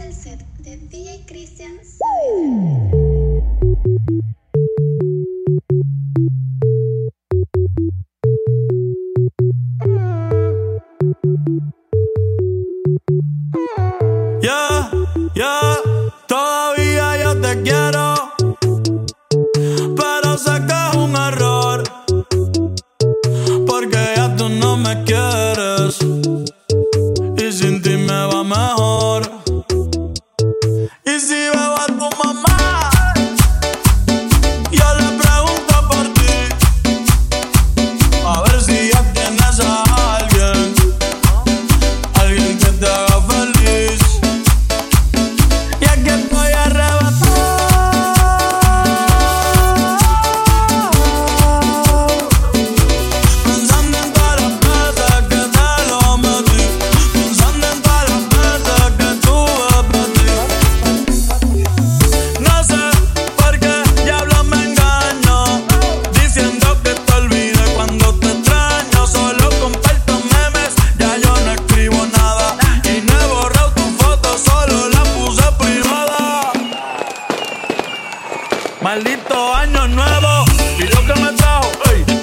el set de DJ Christian Saavedra. Maldito año nuevo y lo que me trajo. Ey.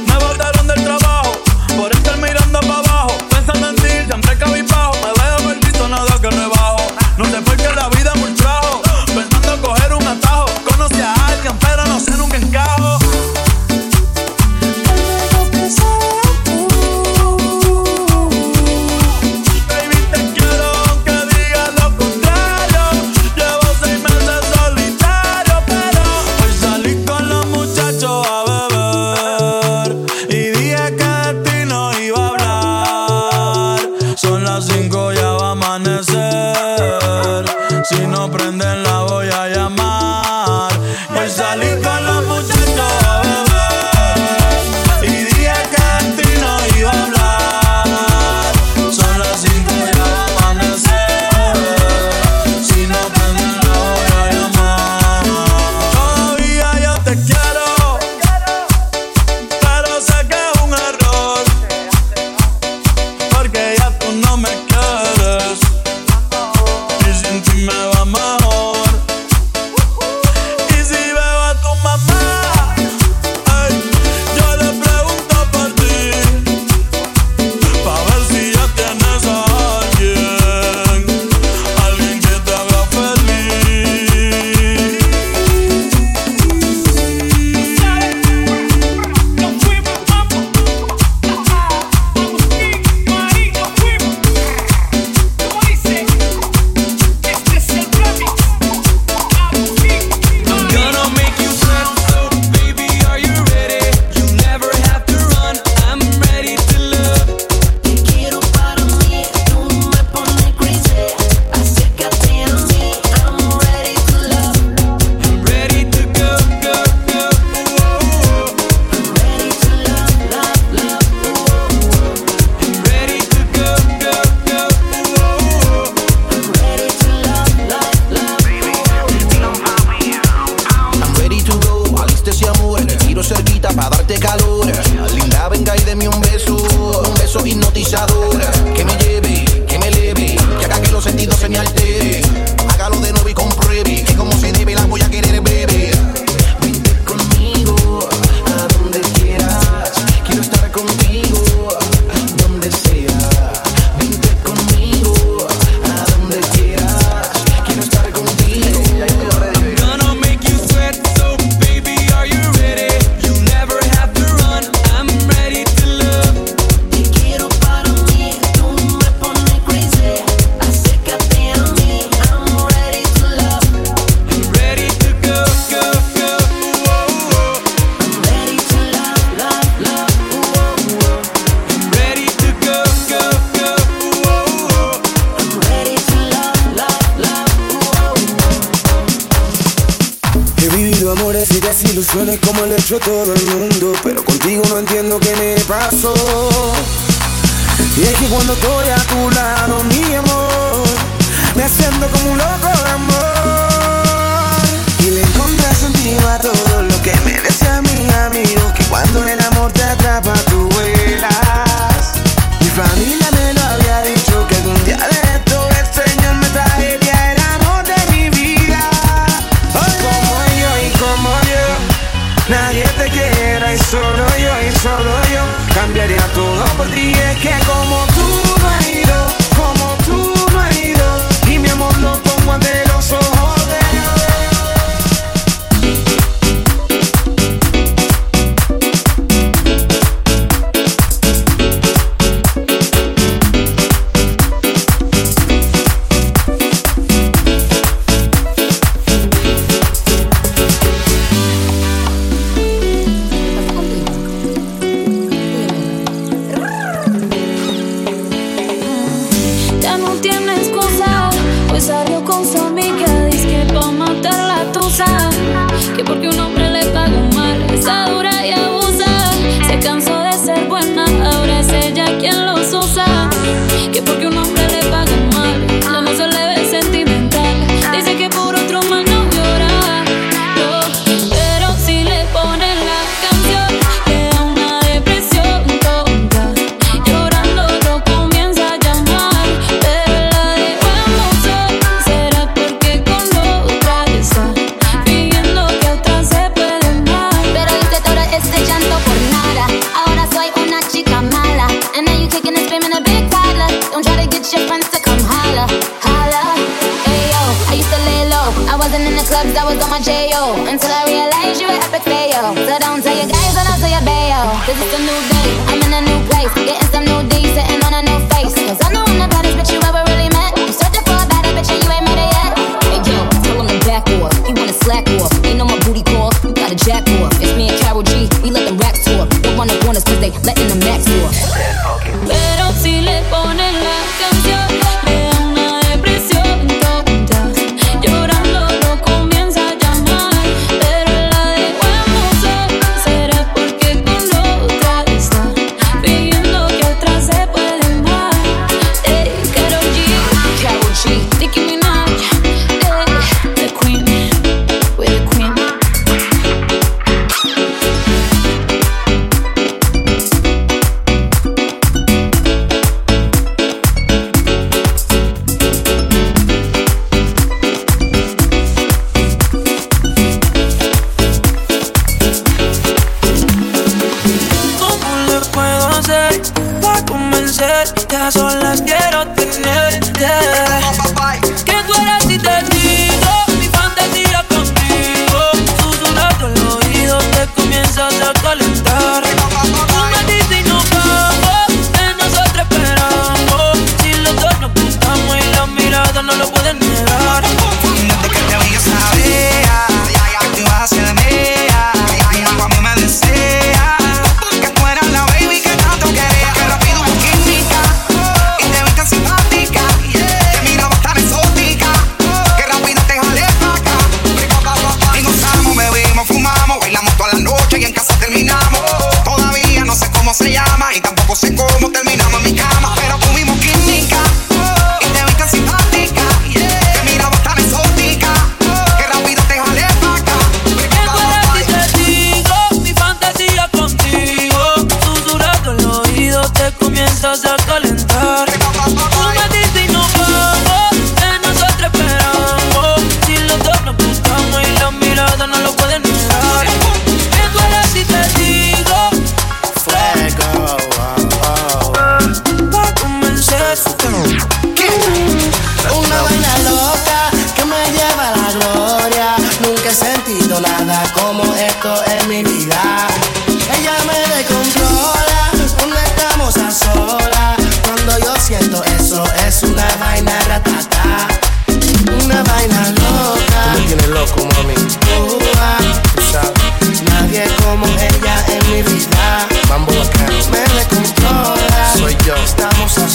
Y es que cuando estoy a tu lado, mi amor, me siento como un loco de amor. Y le encontré sentido a todo lo que me decía mi amigo, que cuando el amor te atrapa, tú vuelas. Mi familia días que como ella en mi vida. Mambo bacán. Me descontrola. Soy yo. Estamos a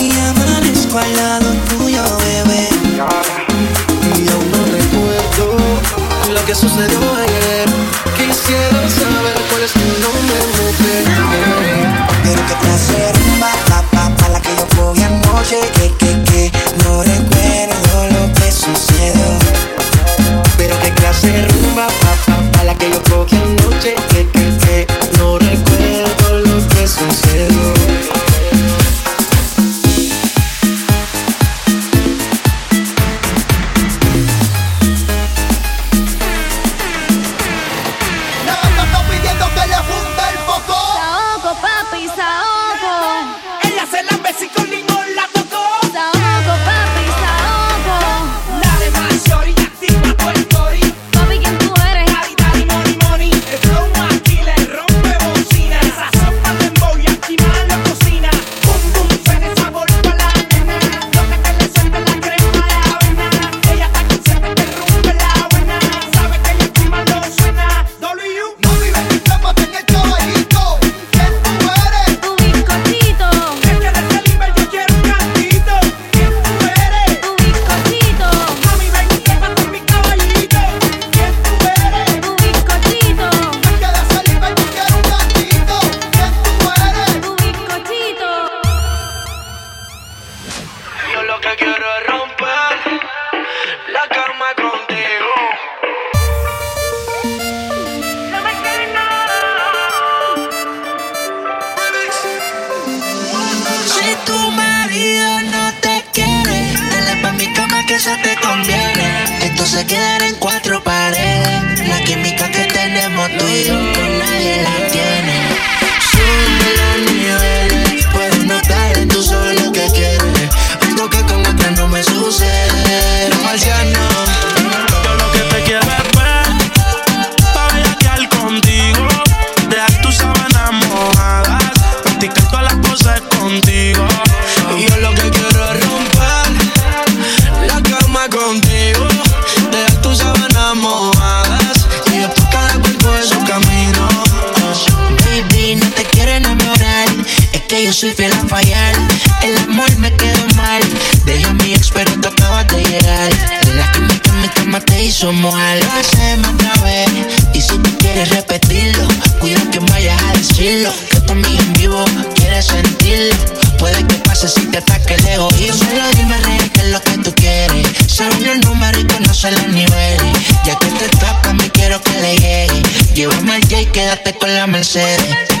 y amanezco al lado tuyo, bebé. Y aún no recuerdo lo que sucedió. sentirlo. Esto es en vivo, quieres sentirlo. Puede que pase si te ataque el egoísmo. Solo dime, rey, que es lo que tú quieres. Sabe el número y conoce los niveles. Ya que te toca, me quiero que le llegue. Llévame al J, quédate con la Mercedes.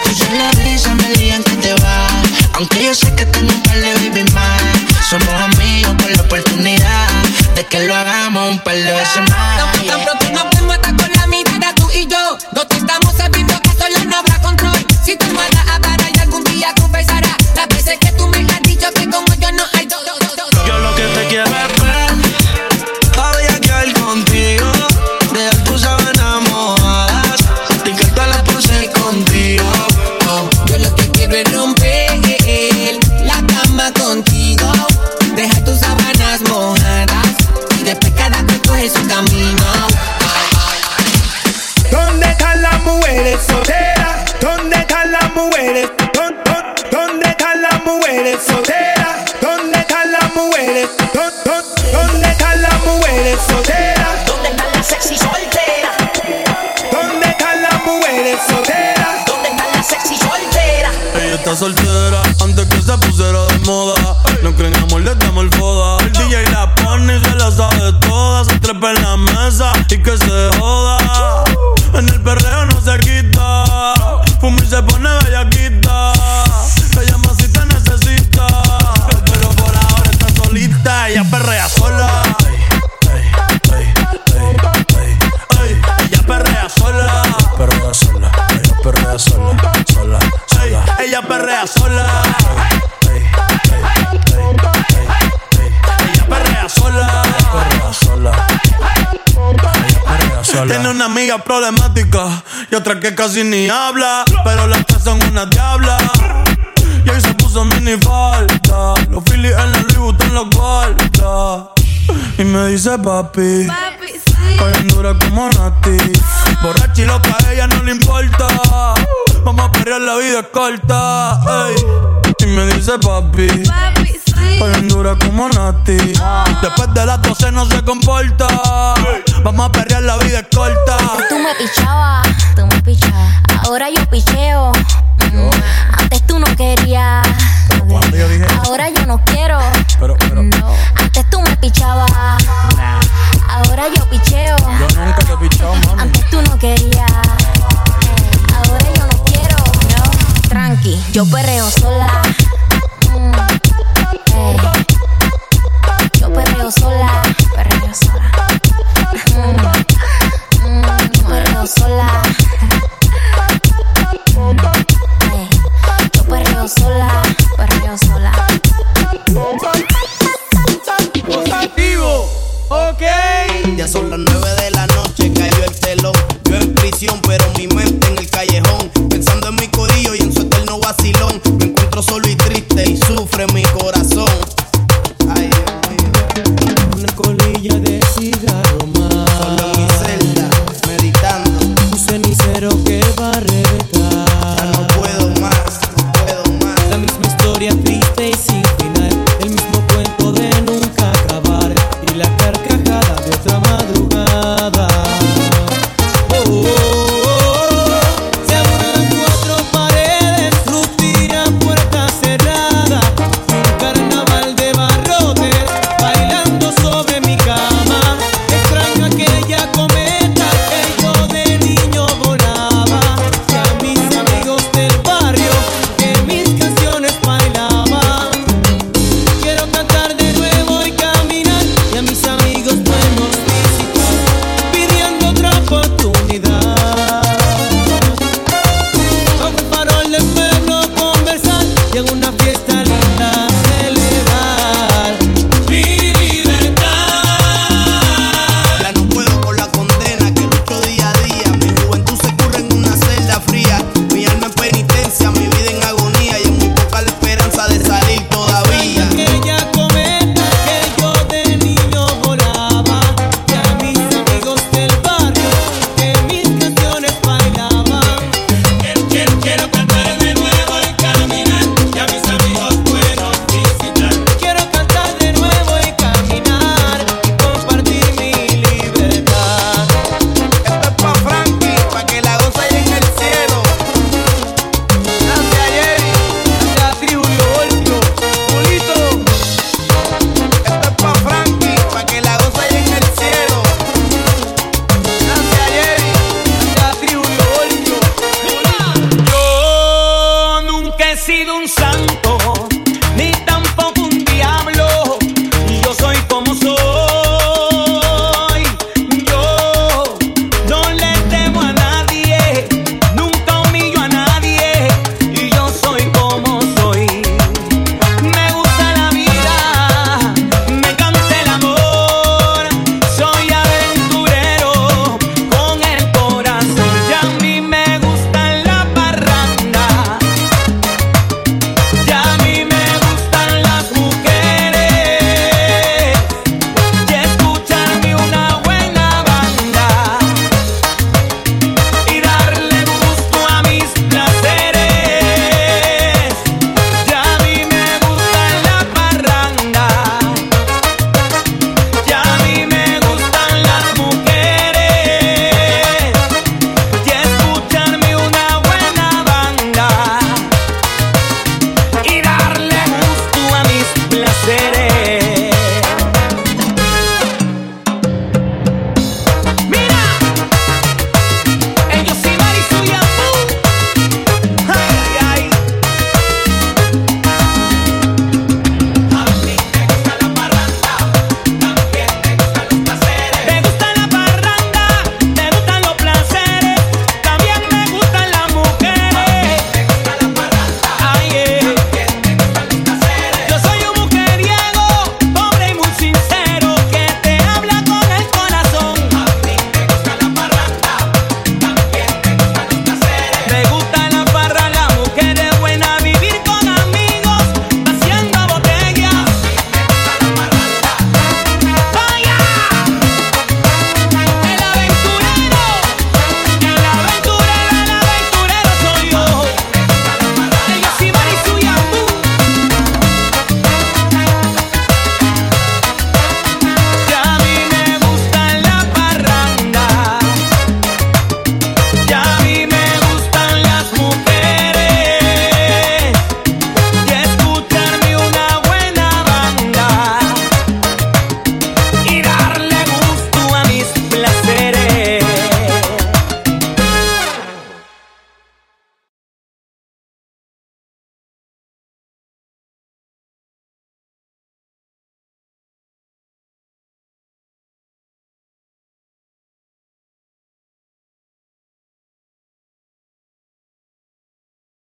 otra que casi ni habla, pero las tres son una diabla. Y ahí se puso mini falta, los Phillies en el reboot en los guarda. Y me dice papi, papi sí. hoy dura como Nati. Borracha y loca, a ella no le importa. Vamos a perrear, la vida es corta. Ey. Y me dice papi, papi Estoy en dura como Nati. Después de las 12 no se comporta. Vamos a perrear, la vida es corta. Tú me pichabas, tú me pichabas. Ahora yo picheo. Mm, Antes tú no querías. Cuando yo dije, Ahora yo no quiero. pero, pero, No. Antes tú me pichabas. Ahora yo picheo. yo nunca te mami. Antes tú no querías. Ahora yo no quiero. No. Tranqui, yo perreo sola.